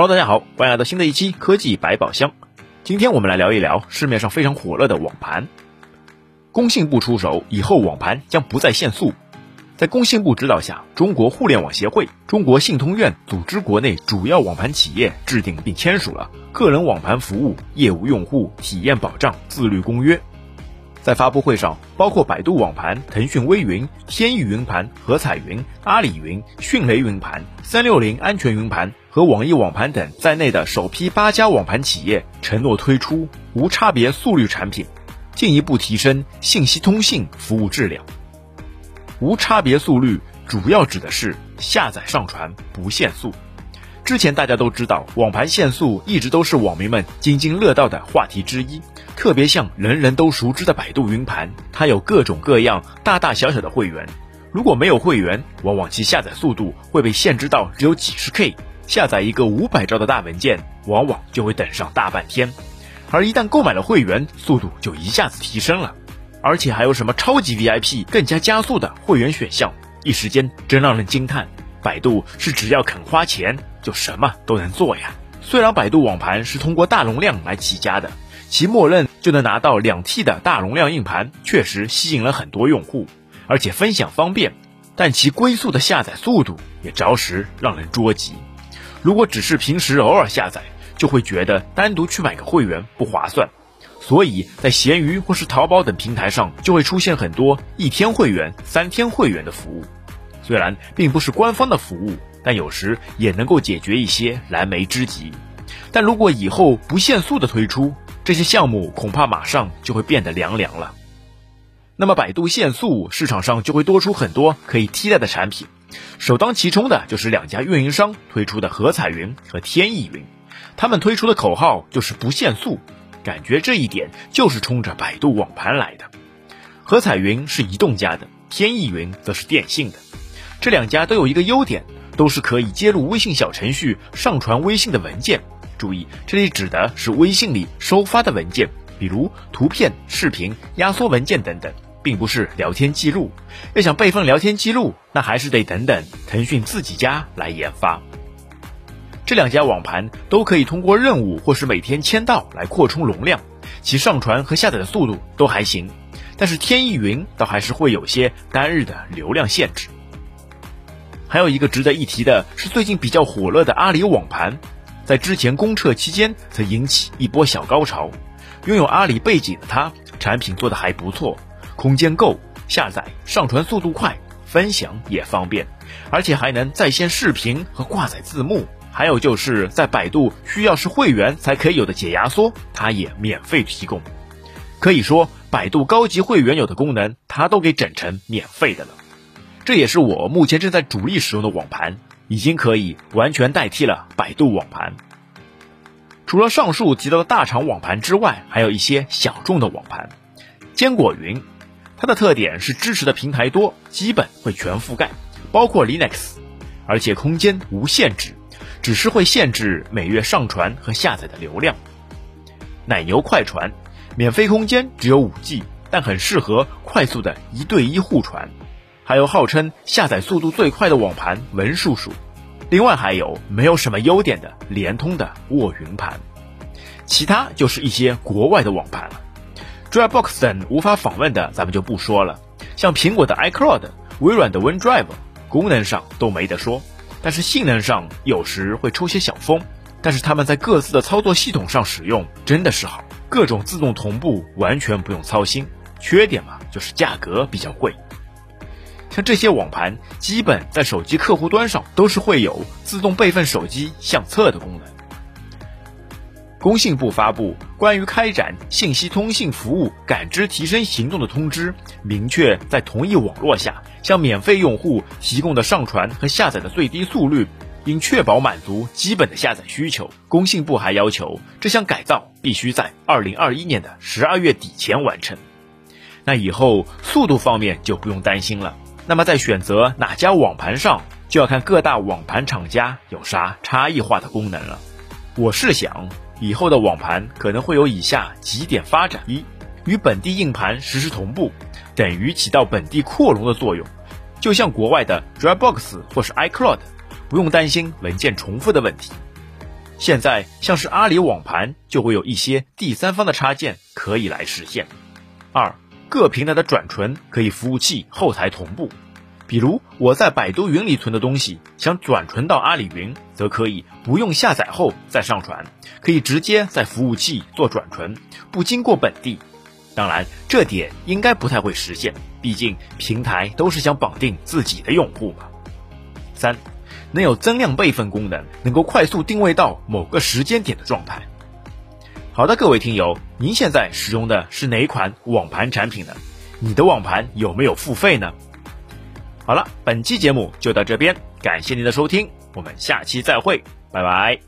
Hello，大家好，欢迎来到新的一期科技百宝箱。今天我们来聊一聊市面上非常火热的网盘。工信部出手以后，网盘将不再限速。在工信部指导下，中国互联网协会、中国信通院组织国内主要网盘企业制定并签署了《个人网盘服务业务用户体验保障自律公约》。在发布会上，包括百度网盘、腾讯微云、天翼云盘、和彩云、阿里云、迅雷云盘、三六零安全云盘和网易网盘等在内的首批八家网盘企业承诺推出无差别速率产品，进一步提升信息通信服务质量。无差别速率主要指的是下载上传不限速。之前大家都知道，网盘限速一直都是网民们津津乐道的话题之一。特别像人人都熟知的百度云盘，它有各种各样大大小小的会员。如果没有会员，往往其下载速度会被限制到只有几十 K。下载一个五百兆的大文件，往往就会等上大半天。而一旦购买了会员，速度就一下子提升了，而且还有什么超级 VIP 更加加速的会员选项，一时间真让人惊叹。百度是只要肯花钱。就什么都能做呀！虽然百度网盘是通过大容量来起家的，其默认就能拿到两 T 的大容量硬盘，确实吸引了很多用户，而且分享方便，但其龟速的下载速度也着实让人捉急。如果只是平时偶尔下载，就会觉得单独去买个会员不划算，所以在闲鱼或是淘宝等平台上就会出现很多一天会员、三天会员的服务，虽然并不是官方的服务。但有时也能够解决一些燃眉之急，但如果以后不限速的推出这些项目，恐怕马上就会变得凉凉了。那么百度限速，市场上就会多出很多可以替代的产品，首当其冲的就是两家运营商推出的和彩云和天翼云，他们推出的口号就是不限速，感觉这一点就是冲着百度网盘来的。和彩云是移动家的，天翼云则是电信的，这两家都有一个优点。都是可以接入微信小程序上传微信的文件。注意，这里指的是微信里收发的文件，比如图片、视频、压缩文件等等，并不是聊天记录。要想备份聊天记录，那还是得等等腾讯自己家来研发。这两家网盘都可以通过任务或是每天签到来扩充容量，其上传和下载的速度都还行。但是天翼云倒还是会有些单日的流量限制。还有一个值得一提的是，最近比较火热的阿里网盘，在之前公测期间曾引起一波小高潮。拥有阿里背景的它，产品做的还不错，空间够，下载、上传速度快，分享也方便，而且还能在线视频和挂载字幕。还有就是在百度需要是会员才可以有的解压缩，它也免费提供。可以说，百度高级会员有的功能，它都给整成免费的了。这也是我目前正在主力使用的网盘，已经可以完全代替了百度网盘。除了上述提到的大厂网盘之外，还有一些小众的网盘。坚果云，它的特点是支持的平台多，基本会全覆盖，包括 Linux，而且空间无限制，只是会限制每月上传和下载的流量。奶牛快传，免费空间只有五 G，但很适合快速的一对一互传。还有号称下载速度最快的网盘文叔叔，另外还有没有什么优点的联通的卧云盘，其他就是一些国外的网盘了。Dropbox 等无法访问的咱们就不说了，像苹果的 iCloud、微软的 OneDrive，功能上都没得说，但是性能上有时会抽些小风。但是他们在各自的操作系统上使用真的是好，各种自动同步完全不用操心。缺点嘛，就是价格比较贵。像这些网盘，基本在手机客户端上都是会有自动备份手机相册的功能。工信部发布关于开展信息通信服务感知提升行动的通知，明确在同一网络下向免费用户提供的上传和下载的最低速率，应确保满足基本的下载需求。工信部还要求，这项改造必须在二零二一年的十二月底前完成。那以后速度方面就不用担心了。那么在选择哪家网盘上，就要看各大网盘厂家有啥差异化的功能了。我是想，以后的网盘可能会有以下几点发展：一，与本地硬盘实时同步，等于起到本地扩容的作用，就像国外的 Dropbox 或是 iCloud，不用担心文件重复的问题。现在像是阿里网盘就会有一些第三方的插件可以来实现。二，各平台的转存可以服务器后台同步，比如我在百度云里存的东西，想转存到阿里云，则可以不用下载后再上传，可以直接在服务器做转存，不经过本地。当然，这点应该不太会实现，毕竟平台都是想绑定自己的用户嘛。三。能有增量备份功能，能够快速定位到某个时间点的状态。好的，各位听友，您现在使用的是哪款网盘产品呢？你的网盘有没有付费呢？好了，本期节目就到这边，感谢您的收听，我们下期再会，拜拜。